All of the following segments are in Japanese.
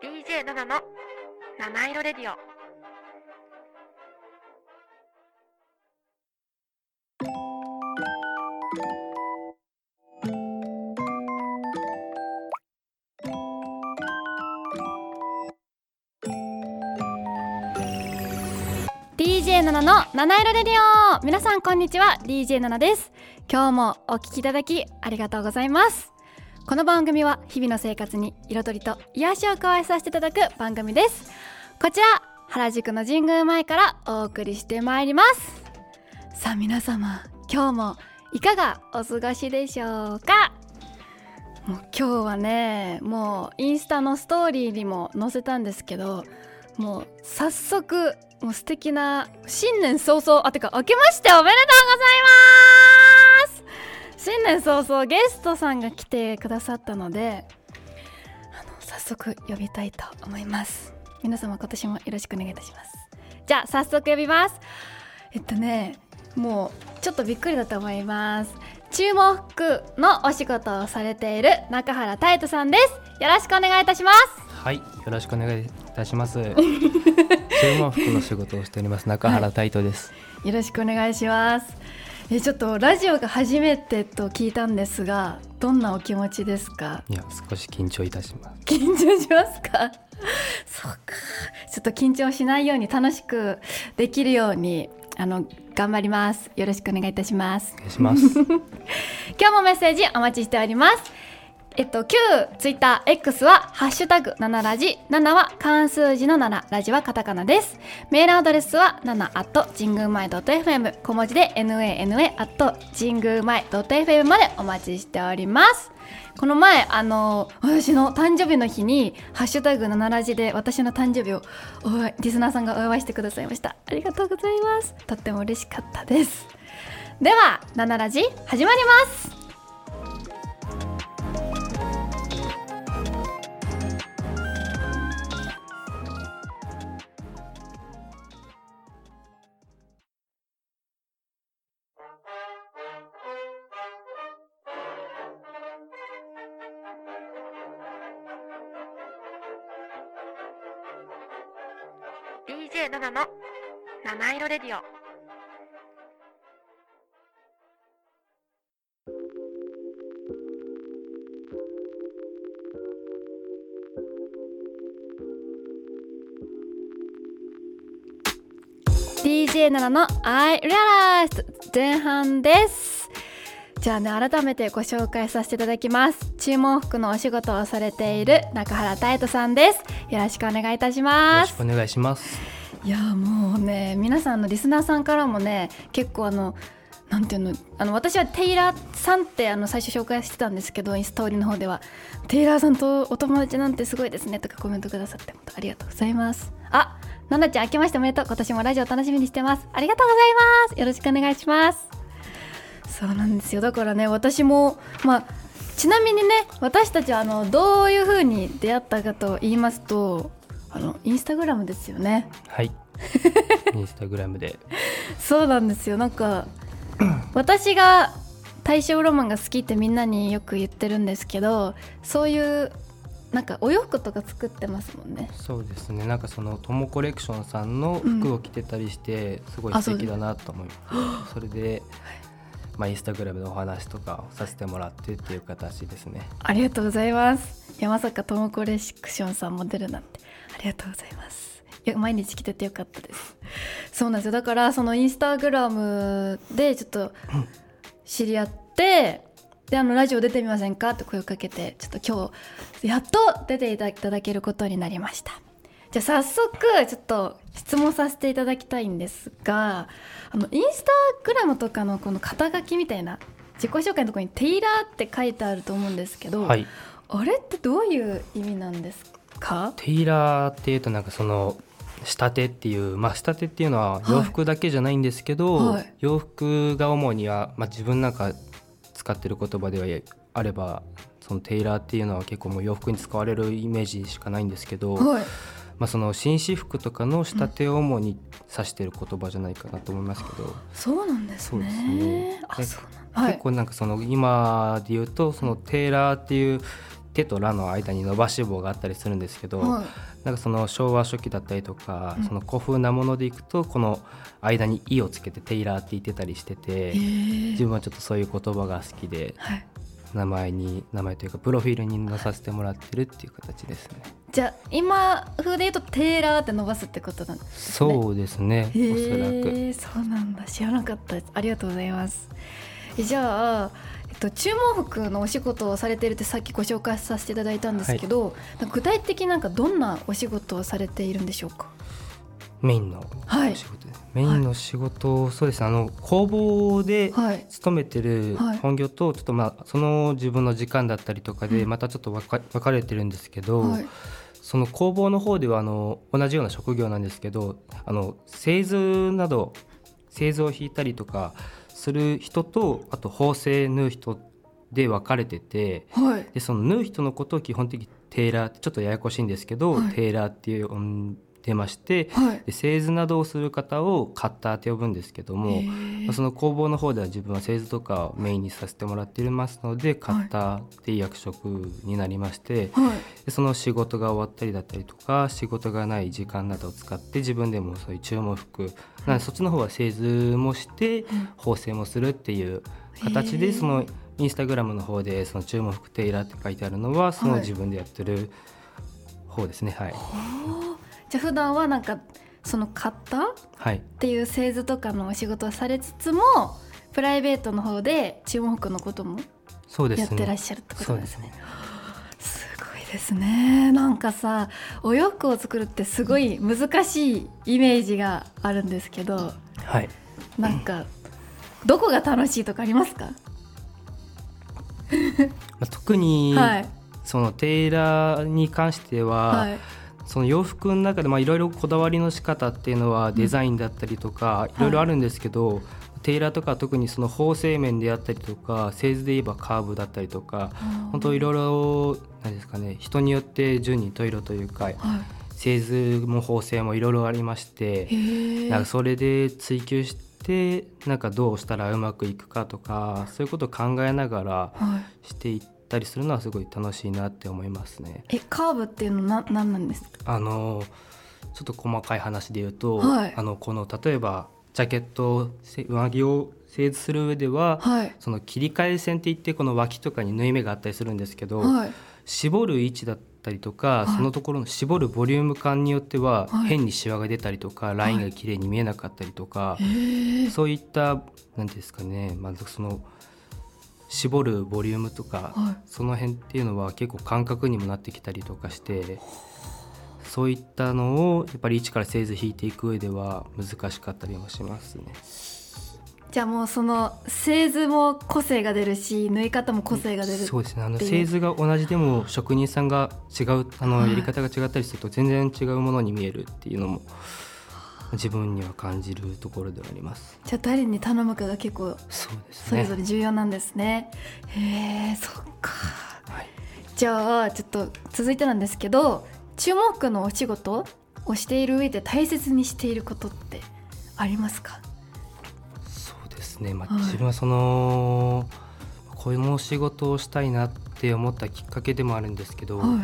DJ7 の七色レディオ。7の七色レディオ。皆さんこんにちは。DJ7 です。今日もお聞きいただきありがとうございます。この番組は日々の生活に彩りと癒しを加えさせていただく番組です。こちら原宿の神宮前からお送りしてまいります。さあ皆様今日もいかがお過ごしでしょうか？もう今日はねもうインスタのストーリーにも載せたんですけどもう早速もう素敵な新年早々あてか明けましておめでとうございます！新年早々ゲストさんが来てくださったのであの早速呼びたいと思います。皆様今年もよろしくお願いいたします。じゃあ早速呼びます。えっとねもうちょっとびっくりだと思います。注目のお仕事をされている中原太斗さんです。よろしくお願いいたします。はいよろしくお願いいたします。注文服の仕事をしております中原太斗です、はい、よろしくお願いしますえちょっとラジオが初めてと聞いたんですがどんなお気持ちですか？いや少し緊張いたします。緊張しますか？そうか。ちょっと緊張しないように楽しくできるようにあの頑張ります。よろしくお願いいたします。お願いします。今日もメッセージお待ちしておりますえっと、旧ツイッター X は、ハッシュタグ7ラジ、7は漢数字の7、ラジはカタカナです。メールアドレスは7 at 神宮前 .fm、小文字で nana at 神宮前 .fm までお待ちしております。この前、あの私の誕生日の日に、ハッシュタグ7ラジで私の誕生日をおリスナーさんがお祝いしてくださいました。ありがとうございます。とっても嬉しかったです。では、7ラジ始まります。七色レディオ「DJ7 の I Realized」前半です。じゃあね改めてご紹介させていただきます。注文服のお仕事をされている中原太斗さんです。よろしくお願いいたします。よろしくお願いしますいやもうね皆さんのリスナーさんからもね結構あのなんていうのあの私はテイラーさんってあの最初紹介してたんですけどインストーリーの方ではテイラーさんとお友達なんてすごいですねとかコメントくださって本当ありがとうございます。あななちゃん明けましておめでとう。今年もラジオ楽しみにしてます。ありがとうございます。よろしくお願いします。そうなんですよ。だからね私もまあちなみにね私たちはあのどういう風に出会ったかと言いますとあのインスタグラムですよね。はい。インスタグラムで。そうなんですよ。なんか私が大正ロマンが好きってみんなによく言ってるんですけどそういうなんかお洋服とか作ってますもんね。そうですね。なんかそのトモコレクションさんの服を着てたりして、すごい素敵だなと思います、それで、まあ、インスタグラムのお話とかをさせてもらってっていう形ですね。ありがとうございます。いやまさかトモコレクションさんも出るなんてありがとうございます。いや毎日来ててよかったです。そうなんですよ。だからそのインスタグラムでちょっと知り合って、であのラジオ出てみませんか？って声をかけてちょっと今日やっと出ていただけることになりました。じゃあ早速ちょっと質問させていただきたいんですがあのインスタグラムとかのこの肩書きみたいな自己紹介のところに「テイラー」って書いてあると思うんですけど、はい、あれってどういう意味なんですか？テイラーっていうとなんかその仕立てっていうまあ仕立てっていうのは洋服だけじゃないんですけど、はい、洋服が主には、まあ、自分なんか使ってる言葉ではあればそのテイラーっていうのは結構もう洋服に使われるイメージしかないんですけど、はい、まあ、その紳士服とかの仕立てを主に指している言葉じゃないかなと思いますけど、うん、そうなんですね。結構なんかその今で言うとそのテイラーっていう手とラの間に伸ばし棒があったりするんですけど、はい、なんかその昭和初期だったりとか、うん、その古風なものでいくとこの間に「い」をつけてテイラーって言ってたりしてて自分はちょっとそういう言葉が好きで、はい、名前に名前というかプロフィールに載させてもらってるっていう形ですね。じゃあ今風で言うとテーラーって伸ばすってことなんですね。そうですね。おそらく。そうなんだ。知らなかったです。ありがとうございます。じゃあ。えっと、注文服のお仕事をされているってさっきご紹介させていただいたんですけど、はい、具体的なんかどんなお仕事をされているんでしょうか？メインの仕事。です、はい、メインの仕事、はい、そうです。あの工房で勤めてる本業と、ちょっとまあその自分の時間だったりとかでまたちょっと分か分かれてるんですけど、はい、その工房の方ではあの同じような職業なんですけどあの製図など製図を引いたりとかする人とあと縫製縫う人で分かれてて、はい、でその縫う人のことを基本的にテーラーってちょっとややこしいんですけど、はい、テーラーっていうてまして、はい、で製図などをする方をカッターって呼ぶんですけども、まあ、その工房の方では自分は製図とかをメインにさせてもらっていますのでカッターっていう役職になりまして、はい、でその仕事が終わったりだったりとか仕事がない時間などを使って自分でもそういう注文服なのでそっちの方は製図もして縫製もするっていう形でそのインスタグラムの方でその注文服テイラーって書いてあるのはその自分でやってる方ですね。はい、はいじゃあ普段はなんかその買ったっていう製図とかのお仕事をされつつもプライベートの方で注文服のこともやってらっしゃるってことですね。すごいですね。なんかさお洋服を作るってすごい難しいイメージがあるんですけど、はい、なんかどこが楽しいとかありますか？まあ特に、はい、そのテイラーに関しては、はいその洋服の中でいろいろこだわりの仕方っていうのはデザインだったりとかい。ろいろあるんですけど、はい、テイラーとか特にその縫製面であったりとか製図で言えばカーブだったりとか本当いろいろ何ですかね人によって順に十色というか、はい、製図も縫製もいろいろありましてなんかそれで追求してなんかどうしたらうまくいくかとかそういうことを考えながらしていって。たりするのはすごい楽しいなって思いますね。えカーブっていうのは何なんですか？あのちょっと細かい話で言うと、はい、あのこの例えばジャケット上着を製図する上では、はい、その切り替え線っていってこの脇とかに縫い目があったりするんですけど、はい、絞る位置だったりとか、そのところの絞るボリューム感によっては、変にシワが出たりとかラインが綺麗に見えなかったりとか、そういった何ですかねまずその。絞るボリュームとか、はい、その辺っていうのは結構感覚にもなってきたりとかしてそういったのをやっぱり一から製図引いていく上では難しかったりもしますね。じゃあもうその製図も個性が出るし縫い方も個性が出るそうですね。あの製図が同じでも職人さんが違うあのやり方が違ったりすると全然違うものに見えるっていうのも自分には感じるところではあります。じゃあ誰に頼むかが結構そうです、ね、それぞれ重要なんですね。へえそっか、はい、じゃあちょっと続いてなんですけど注目のお仕事をしている上で大切にしていることってありますか？そうですね、まあ、はい、自分はそのこの仕事をしたいなって思ったきっかけでもあるんですけど、はい、やっ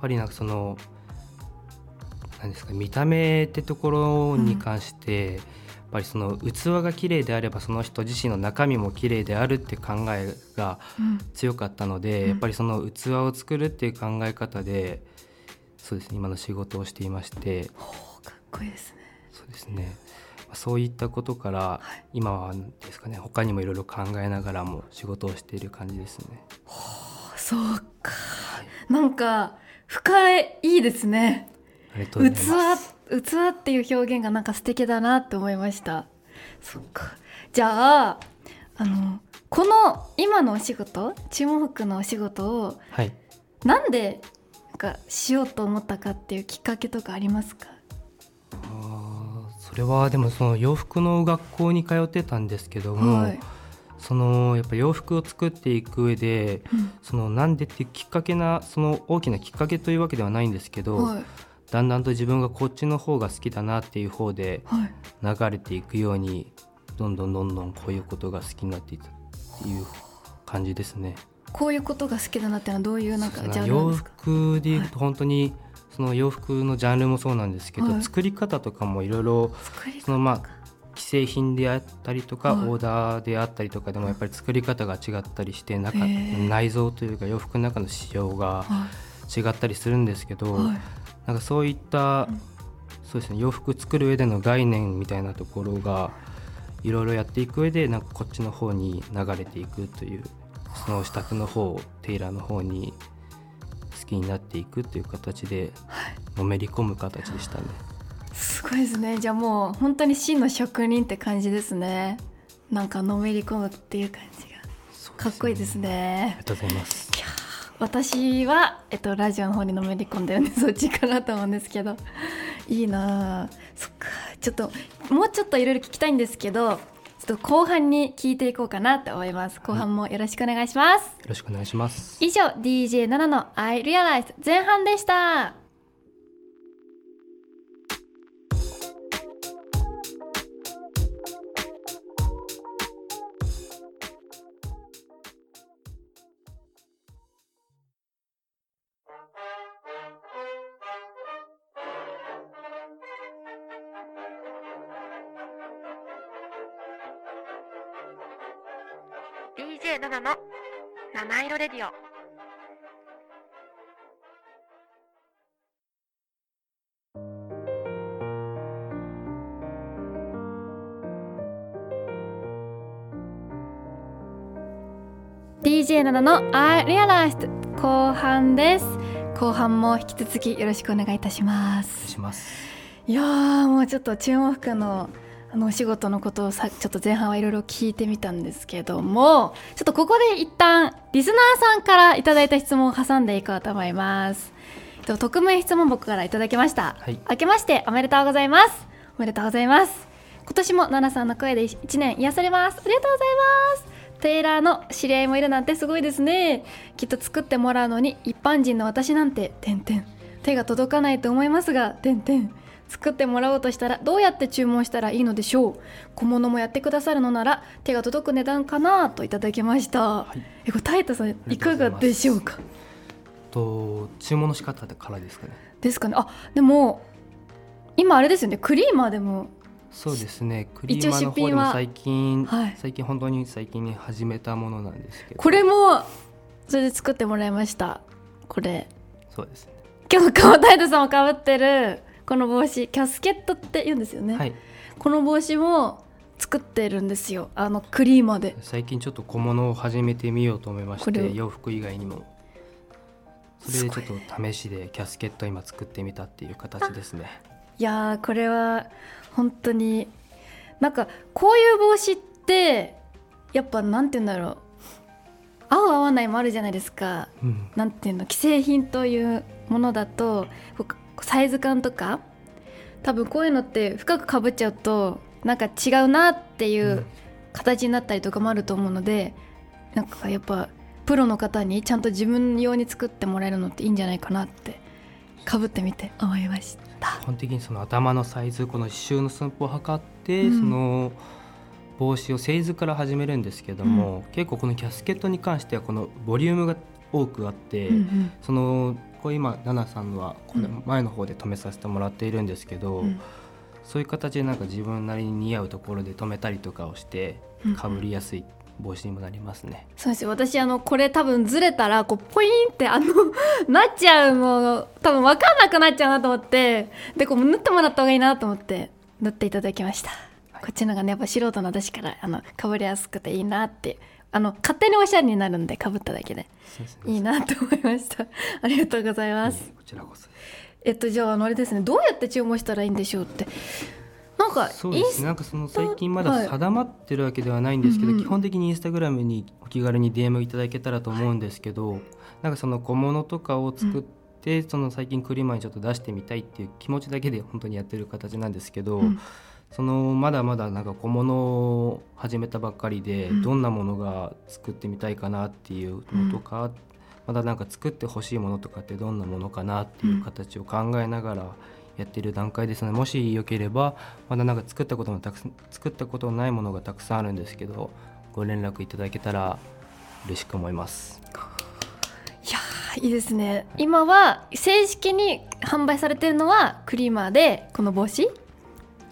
ぱりなんかそのなんですか見た目ってところに関して、うん、やっぱりその器が綺麗であればその人自身の中身も綺麗であるって考えが強かったので、うん、やっぱりその器を作るっていう考え方でそうですね今の仕事をしていまして。かっこいいですね。そうですね。そういったことから、今はですかね他にもいろいろ考えながらも仕事をしている感じですね。そうか、なんか深いいいですね。器器っていう表現がなんか素敵だなって思いました。そっか。じゃああのこの今のお仕事注文服のお仕事を、はい、なんでなんかしようと思ったかっていうきっかけとかありますか？あそれはでもその洋服の学校に通ってたんですけども、はい、そのやっぱ洋服を作っていく上で、うん、そのなんでっていうきっかけなその大きなきっかけというわけではないんですけど、はいだんだんと自分がこっちの方が好きだなっていう方で流れていくように、どんどんどんどんこういうことが好きになっていったっていう感じですね。こういうことが好きだなってのはどういうなんかジャンル洋服でいうと本当に、その洋服のジャンルもそうなんですけど、はい、作り方とかもいろいろそのまあ既製品であったりとか、はい、オーダーであったりとかでもやっぱり作り方が違ったりして中内臓というか洋服の中の仕様が違ったりするんですけど、はい、なんかそういった、そうですね洋服作る上での概念みたいなところがいろいろやっていく上でなんかこっちの方に流れていくというその支度の方テイラーの方に好きになっていくっていう形でのめり込む形でしたね、すごいですね。じゃあもう本当に真の職人って感じですね。なんかのめり込むっていう感じが。かっこいいですね、ありがとうございます私は、えっと、ラジオの方にのめり込んでるんでそっちかなと思うんですけど。いいなそっか。ちょっともうちょっといろいろ聞きたいんですけどちょっと後半に聞いていこうかなと思います。後半もよろしくお願いします、よろしくお願いします。以上 DJ7 の I Realize 前半でした DJ7 の I Realized」後半です。後半も引き続きよろしくお願いいたします。いやもうちょっと注目のあのお仕事のことをさちょっと前半はいろいろ聞いてみたんですけどもちょっとここで一旦リスナーさんからいただいた質問を挟んでいこうと思います。匿名質問僕からいただきました、はい、明けましておめでとうございます。おめでとうございます。今年も奈々さんの声で1年癒されます。ありがとうございますテイラーの知り合いもいるなんてすごいですね。きっと作ってもらうのに一般人の私なんて点々手が届かないと思いますが点々作ってもらおうとしたらどうやって注文したらいいのでしょう。小物もやってくださるのなら手が届く値段かなといただきました、はい、えこれタイタさんいかがでしょうか？と注文の仕方からですかね。ですかね。あでも今あれですよね。クリーマーでもそうですね。クリーマーの方でも最近、はい、最近本当に最近に始めたものなんですけど。これもそれで作ってもらいました。これ。そうですね。今日川タイタさんもかぶってるこの帽子キャスケットって言うんですよね、はい、この帽子も作ってるんですよ。あのクリーマで。最近ちょっと小物を始めてみようと思いまして洋服以外にも。それでちょっと試しでキャスケット今作ってみたっていう形ですねいやこれは本当になんかこういう帽子ってやっぱなんて言うんだろう。合う合わないもあるじゃないですか、うん、なんていうの既製品というものだとサイズ感とか多分こういうのって深くかぶっちゃうとなんか違うなっていう形になったりとかもあると思うので、うん、なんかやっぱプロの方にちゃんと自分用に作ってもらえるのっていいんじゃないかなってかぶってみて思いました基本的にその頭のサイズこの刺繍の寸法を測って、うん、その帽子を製図から始めるんですけども、うん、結構このキャスケットに関してはこのボリュームが多くあって、うんうん、そのこれ今奈々さんはこれ前の方で止めさせてもらっているんですけど、うん、そういう形でなんか自分なりに似合うところで止めたりとかをしてかぶりやすい帽子にもなりますね。そうです私あのこれ多分ずれたらこうポインってあの なっちゃうもう多分分かんなくなっちゃうなと思ってでこう縫ってもらった方がいいなと思って縫っていただきました。はい、こっちのがねやっぱ素人の私からあのかぶりやすくていいなってあの勝手におしゃれになるんでかぶっただけで。いいなと思いました。ありがとうございます。こちらこそ。えっとじゃああのあれですねどうやって注文したらいいんでしょうってなんかそうですね。なんかその最近まだ定まってるわけではないんですけど、はい、基本的にインスタグラムにお気軽に DM いただけたらと思うんですけど、はい、なんかその小物とかを作って、うん、その最近クリマにちょっと出してみたいっていう気持ちだけで本当にやってる形なんですけど、うん。そのまだまだなんか小物を始めたばっかりで、どんなものが作ってみたいかなっていうのとか、まだなんか作ってほしいものとかってどんなものかなっていう形を考えながらやってる段階ですのでもしよければまだなんか作ったことのたく作ったことのないものがたくさんあるんですけどご連絡いただけたら嬉しく思います。いやいいですね。今は正式に販売されてるのはクリーマーでこの帽子。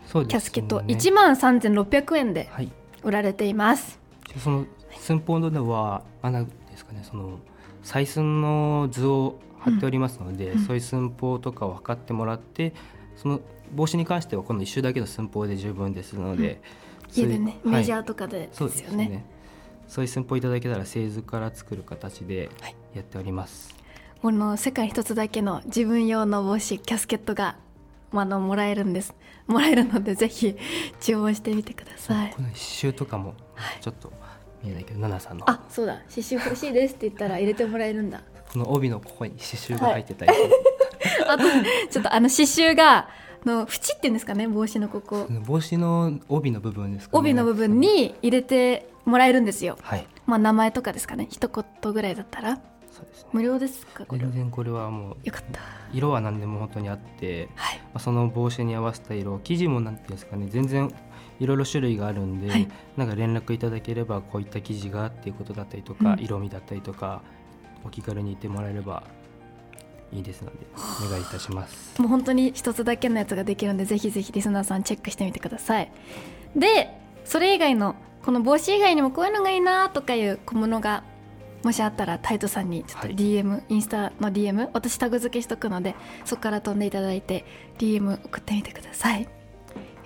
そうです、ね、キャスケット。1万3600円で売られています、はい、その寸法ではあなんですかねその採寸の図を貼っておりますので、うん、そういう寸法とかを測ってもらってその帽子に関してはこの1周だけの寸法で十分ですので、うん、家でね、はい、メジャーとかでですよね。そうね。そういう寸法いただけたら製図から作る形でやっております。はい、この世界一つだけの自分用の帽子キャスケットがあのもらえるんです。もらえるのでぜひ注文してみてください。この刺繍とかもちょっと見えないけど、はい、ナナさんの。あそうだ。刺繍欲しいですって言ったら入れてもらえるんだこの帯のここに刺繍が入ってたり、はい、あとちょっとあの刺繍がの縁っていうんですかね帽子のここ。帽子の帯の部分ですか、ね、帯の部分に入れてもらえるんですよ、はい、まあ名前とかですかね一言ぐらいだったら。そうです、ね、無料ですか全然これはもうよかった。色は何でも本当にあって、はい、まあ、その帽子に合わせた色生地もなんていうんですかね全然いろいろ種類があるんで、はい、なんか連絡いただければこういった生地がっていうことだったりとか、うん、色味だったりとかお気軽に言ってもらえればいいですのでお願いいたします。もう本当に一つだけのやつができるんでぜひぜひリスナーさんチェックしてみてください。でそれ以外のこの帽子以外にもこういうのがいいなとかいう小物がもしあったらタイトさんにちょっと DM、はい、インスタの DM 私タグ付けしとくのでそこから飛んでいただいて DM 送ってみてください。よ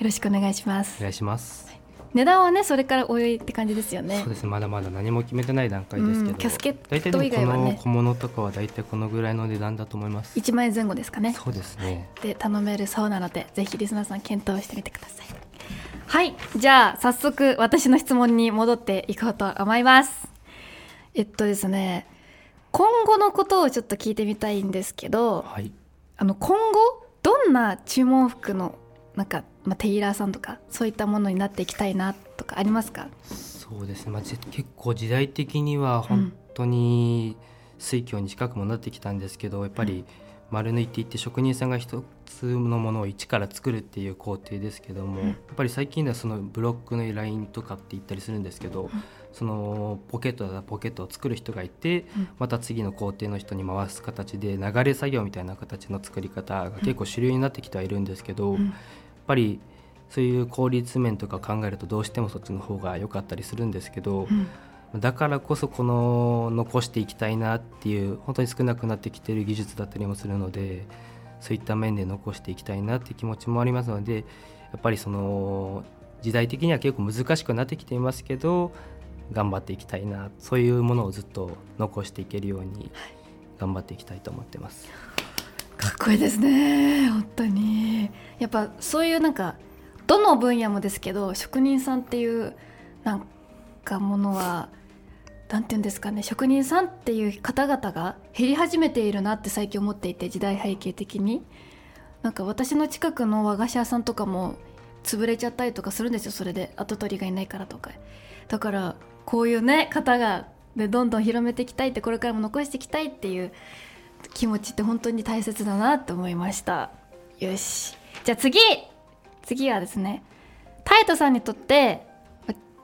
ろしくお願いします。お願いします値段はねそれからおいって感じですよね。そうですまだまだ何も決めてない段階ですけど、うん、キャスケット以外はね。小物とかは大体このぐらいの値段だと思います。1万円前後ですかね。そうですね。で頼めるそうなのでぜひリスナーさん検討してみてください。はい。じゃあ早速私の質問に戻っていこうと思います。えっとですね今後のことをちょっと聞いてみたいんですけど、はい、あの今後どんな注文服のなんか、まあ、テイラーさんとかそういったものになっていきたいなとかありますか？そうですね、まあ、結構時代的には本当に水郷に近くもなってきたんですけど、やっぱり丸抜いていって職人さんが一つのものを一から作るっていう工程ですけども、やっぱり最近ではそのブロックのラインとかって言ったりするんですけど、そのポケットだポケットを作る人がいて、また次の工程の人に回す形で流れ作業みたいな形の作り方が結構主流になってきてはいるんですけど、ぱりそういう効率面とか考えるとどうしてもそっちの方が良かったりするんですけど、だからこそこの残していきたいなっていう本当に少なくなってきてる技術だったりもするのでそういった面で残していきたいなっていう気持ちもありますのでやっぱりその時代的には結構難しくなってきていますけど頑張っていきたいなそういうものをずっと残していけるように頑張っていきたいと思ってます。かっこいいですね。本当に。やっぱそういうなんかどの分野もですけど職人さんっていうなんかものはなんて言うんですかね。職人さんっていう方々が減り始めているなって最近思っていて時代背景的に。なんか私の近くの和菓子屋さんとかも潰れちゃったりとかするんですよ。それで跡取りがいないからとか。だからこういうね方がでどんどん広めていきたいってこれからも残していきたいっていう気持ちって本当に大切だなと思いました。よし。じゃあ次。次はですねタイトさんにとって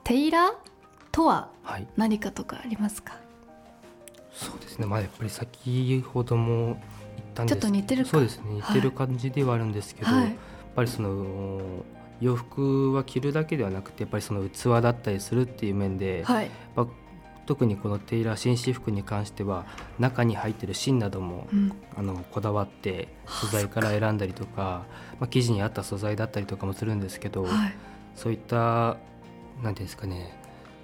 テイラーとは何かとかありますか、はい、そうですね。まあやっぱり先ほども言ったんですちょっと似てるそうですね。似てる感じではあるんですけど、はい、やっぱりその洋服は着るだけではなくてやっぱりその器だったりするっていう面で、はい、特にこのテイラー紳士服に関しては中に入ってる芯なども、うん、あのこだわって素材から選んだりとか、まあ、生地に合った素材だったりとかもするんですけど、はい、そういった何ていうんですかね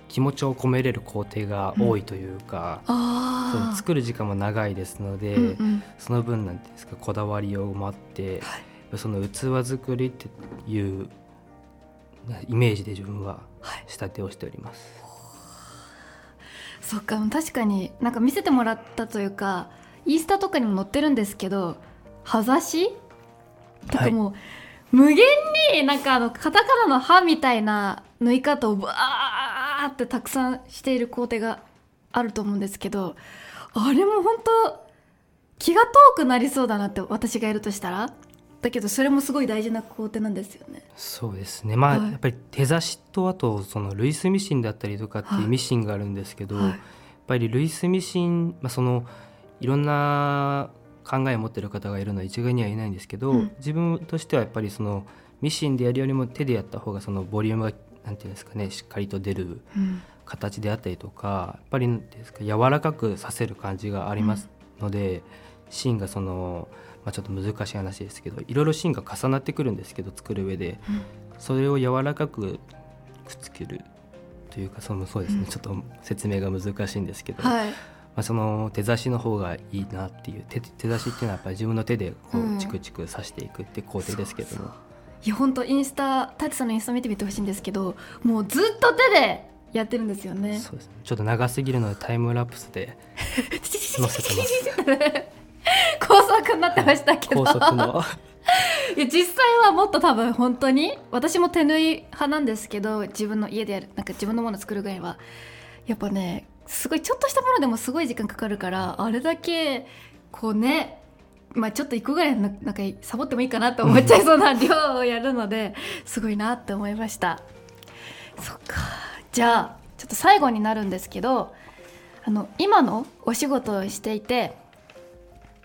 気持ちを込めれる工程が多いというか、うん、その作る時間も長いですので、うんうん、その分なんていうんですかこだわりを待って、はい、その器作りっていうイメージで自分は仕立てをしております。はい、そっか確かになんか見せてもらったというかインスタとかにも載ってるんですけど葉ざし？とかもう、はい、無限になんかあのカタカナの歯みたいな縫い方をバーってたくさんしている工程があると思うんですけどあれも本当気が遠くなりそうだなって私がやるとしたらだけどそれもすごい大事な工程なんですよね。そうですね。まあ、はい、やっぱり手差しとあとそのルイスミシンだったりとかっていうミシンがあるんですけど、はい、やっぱりルイス・ミシン、まあ、そのいろんな考えを持ってる方がいるのは一概にはいないんですけど、うん、自分としてはやっぱりそのミシンでやるよりも手でやった方がそのボリュームがなんていうんですかねしっかりと出る形であったりとか、やっぱりですか柔らかくさせる感じがありますので、うん、芯がその、まあ、ちょっと難しい話ですけどいろいろ芯が重なってくるんですけど作る上で、うん、それを柔らかくくっつけるというかそのそうですね、ちょっと説明が難しいんですけど。はい。まあ、その手差しの方がいいなっていう手手差しっていうのはやっぱり自分の手でこうチクチク刺していくって工程ですけども、うん、いや本当インスタタチさんのインスタ見てみてほしいんですけどもうずっと手でやってるんですよね。そうですね。ちょっと長すぎるのでタイムラプスで 載せてます 高速になってましたけど。の。いや実際はもっと多分本当に私も手縫い派なんですけど自分の家でやるなんか自分のもの作るぐらいは。やっぱねすごいちょっとしたものでもすごい時間かかるからあれだけこうねまあちょっと1個ぐらいなんかサボってもいいかなと思っちゃいそうな量をやるのですごいなって思いました。そっか。じゃあちょっと最後になるんですけどあの今のお仕事をしていて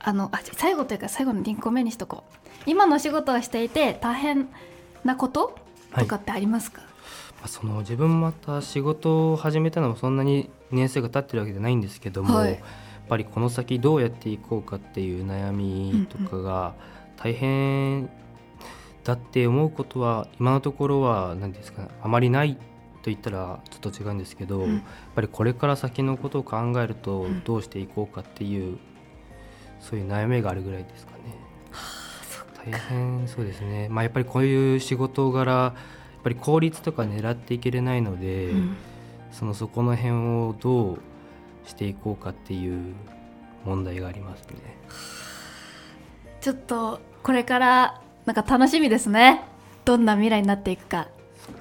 あのあ最後というか最後のリンクを目にしとこう。今のお仕事をしていて大変なこととかってありますか、はいその自分また仕事を始めたのもそんなに年数が経ってるわけじゃないんですけども、はい、やっぱりこの先どうやっていこうかっていう悩みとかが大変だって思うことは今のところは何ですか、ね、あまりないと言ったらちょっと違うんですけど、うん、やっぱりこれから先のことを考えるとどうしていこうかっていう、うん、そういう悩みがあるぐらいですかね。大変そうですね、まあ、やっぱりこういう仕事柄ぱり効率とか狙っていけれないので、うん、そのそこの辺をどうしていこうかっていう問題がありますね。ちょっとこれからなんか楽しみですね。どんな未来になっていくか。ですね。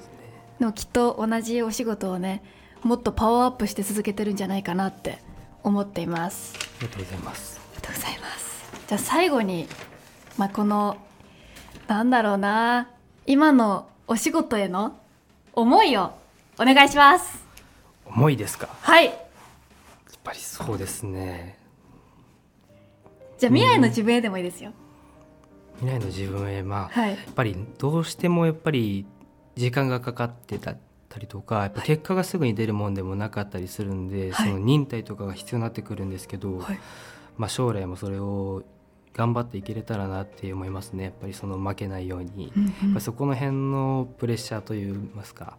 でもきっと同じお仕事をねもっとパワーアップして続けてるんじゃないかなって思っています。ありがとうございますございます。じゃあ最後にまあこのなんだろうな今のお仕事への思いをお願いします。思いですか？はい。やっぱりそうですね。じゃあ未来の自分へでもいいですよ、未来の自分へまあ、はい、やっぱりどうしてもやっぱり時間がかかってたりとかやっぱ結果がすぐに出るもんでもなかったりするんで、はい、その忍耐とかが必要になってくるんですけど、はい、まあ、将来もそれを頑張っていけれたらなって思いますね。やっぱりその負けないように、うんうん、そこの辺のプレッシャーといいますか。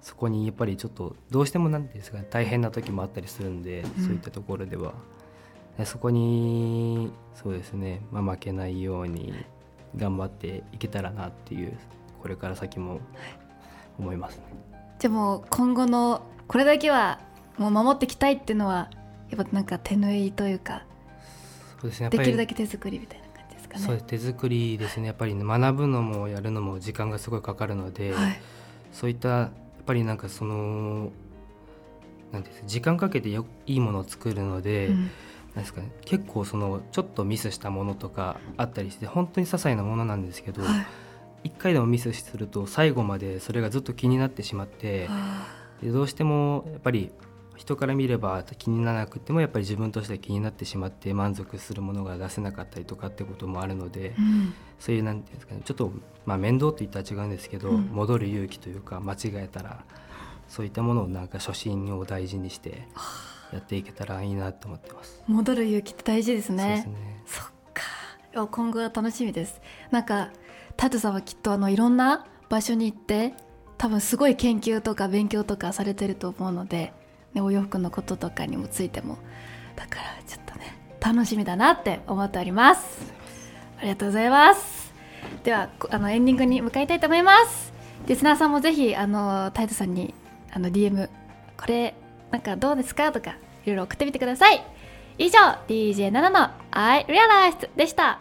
そこにやっぱりちょっとどうしてもなんですか、ね、大変な時もあったりするんで、うん、そういったところでは。そこにそうですね、まあ、負けないように頑張っていけたらなっていうこれから先も思いますね。じゃあもう今後のこれだけはもう守っていきたいっていうのはやっぱなんか手縫いというかそうですね。できるだけ手作りみたいな感じですかね。そう手作りですね。やっぱり、ね、学ぶのもやるのも時間がすごいかかるので、はい、そういったやっぱりなんかそのなんです時間かけてよいいものを作るので、うん、なんですかね、結構そのちょっとミスしたものとかあったりして本当に些細なものなんですけど、はい、1回でもミスすると最後までそれがずっと気になってしまってでどうしてもやっぱり人から見れば気にならなくてもやっぱり自分としては気になってしまって満足するものが出せなかったりとかってこともあるので、うん、そういうなんていうんですかねちょっとまあ面倒といったら違うんですけど、うん、戻る勇気というか間違えたらそういったものをなんか初心を大事にしてやっていけたらいいなと思ってます。戻る勇気って大事ですね。そ、ね、っか。今後が楽しみです。なんかタトさんはきっとあのいろんな場所に行って多分すごい研究とか勉強とかされてると思うのでね、お洋服のこととかにもついてもだからちょっとね楽しみだなって思っております。ありがとうございます。ではあのエンディングに向かいたいと思います。リスナーさんもぜひあのタイトさんにあの DM これなんかどうですかとかいろいろ送ってみてください。以上 DJ7 の I Realized でした。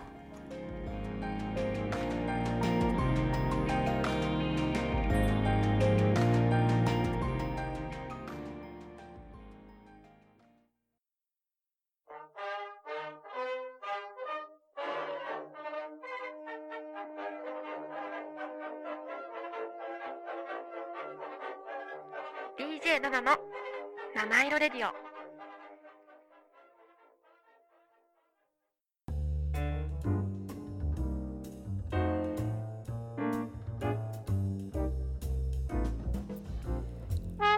27の七色レディオ。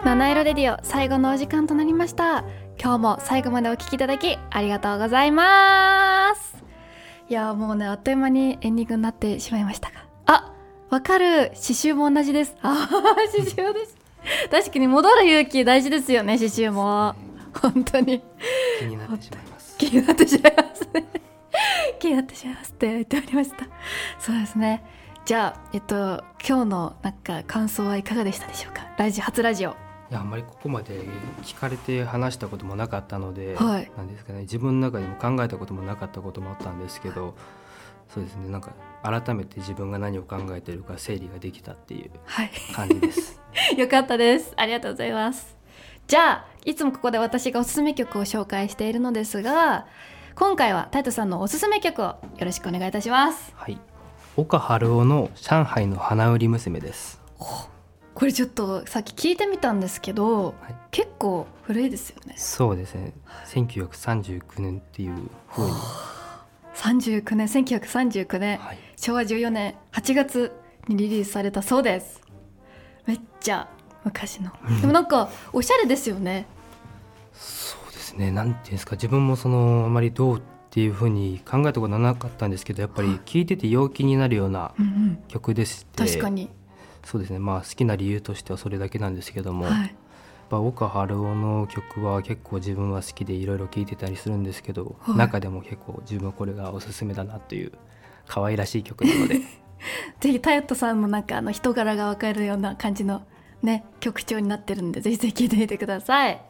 七色レディオ最後のお時間となりました。今日も最後までお聞きいただきありがとうございます。いやもうねあっという間にエンディングになってしまいましたが。あわかる。刺繍も同じです。あ刺繍です 確かに戻る勇気大事ですよね刺繍も。本当に。気になってしまいます。気になってしまいますね。気になってしまいますって言っておりました。そうですね。じゃあえっと今日のなんか感想はいかがでしたでしょうか？ラジ初ラジオ。いやあんまりここまで聞かれて話したこともなかったので、はい、なんですかね。自分の中でも考えたこともなかったこともあったんですけど、そうですね。なんか改めて自分が何を考えているか整理ができたっていう感じです。はい、よかったです。ありがとうございます。じゃあいつもここで私がおすすめ曲を紹介しているのですが今回はタイトさんのおすすめ曲をよろしくお願いいたします。はい。岡春夫の上海の花売り娘です。これちょっとさっき聞いてみたんですけど、はい、結構古いですよね。そうですね。1939年っていうふうに39年1939年、はい、昭和14年8月にリリースされたそうです。めっちゃ昔の、うん、でもなんかおしゃれですよね。そうですね。なんていうんですか自分もそのあまりどうっていうふうに考えたことはなかったんですけどやっぱり聴い。てて陽気になるような曲でして、うんうん、確かに。そうですね。まあ好きな理由としてはそれだけなんですけども、はい、岡春夫の曲は結構自分は好きでいろいろ聴いてたりするんですけど、はい、中でも結構自分はこれがおすすめだなという可愛らしい曲なので。ぜひタヨットさんもなんかあの人柄が分かるような感じのね曲調になってるんでぜひぜひ聴いてみてください。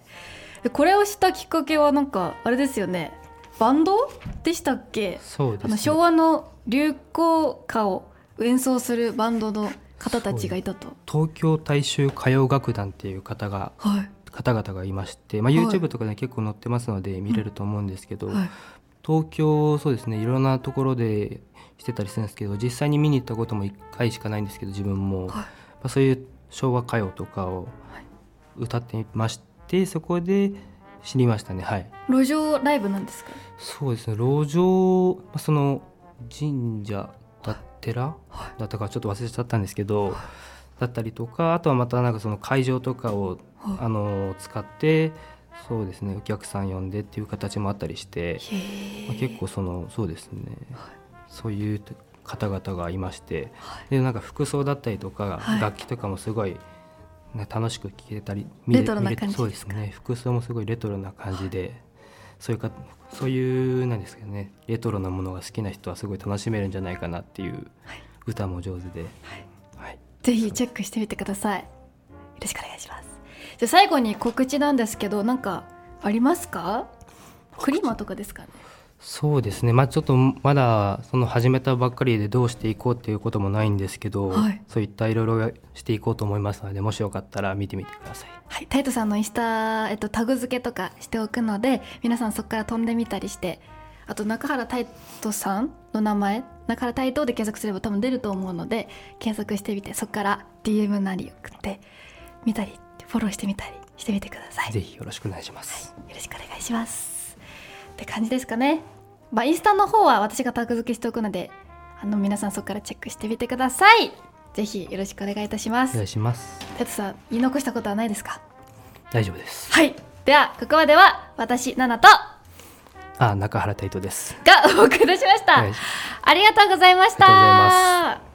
これをしたきっかけはなんかあれですよね。バンドでしたっけ？そうです、ね、あの昭和の流行歌を演奏するバンドの方たちがいたと。東京大衆歌謡楽団っていう方が、はい、方々がいまして、まあ、YouTube とかで結構載ってますので見れると思うんですけど、はい、東京そうですねいろんなところでしてたりするんですけど実際に見に行ったことも1回しかないんですけど自分も、はい、まあ、そういう昭和歌謡とかを歌ってましてそこで知りましたね。はい。路上ライブなんですか？そうですね。路上その神社寺だったかちょっと忘れちゃったんですけど、だったりとかあとはまたなんかその会場とかを、あの使ってそうですねお客さん呼んでっていう形もあったりして、まあ、結構そのそうですね、そういう方々がいまして、でなんか服装だったりとか、楽器とかもすごい、ね、楽しく聴けたりレトロな感じそうですね服装もすごいレトロな感じで、そういうかそういうなんですけどねレトロなものが好きな人はすごい楽しめるんじゃないかなっていう歌も上手で、はい、はい、ぜひチェックしてみてください。よろしくお願いします。じゃ最後に告知なんですけどなんかありますか？クリマとかですかねそうですねまあちょっとまだその始めたばっかりでどうしていこうっていうこともないんですけど、はい、そういったいろいろしていこうと思いますのでもしよかったら見てみてください。はい、タイトさんのインスタ、えっと、タグ付けとかしておくので皆さんそこから飛んでみたりしてあと中原タイトさんの名前中原タイトで検索すれば多分出ると思うので検索してみてそこから DM なり送ってみたりフォローしてみたりしてみてください。ぜひよろしくお願いします。はい、よろしくお願いします。って感じですかね。まあ、インスタの方は私がタグ付けしておくのであの皆さんそこからチェックしてみてください。ぜひよろしくお願いいたします。お願いします。テトさん言い残したことはないですか？大丈夫です。はい。ではここまでは私ナナとあ中原タイトです。がお送りしました。ありがとうございました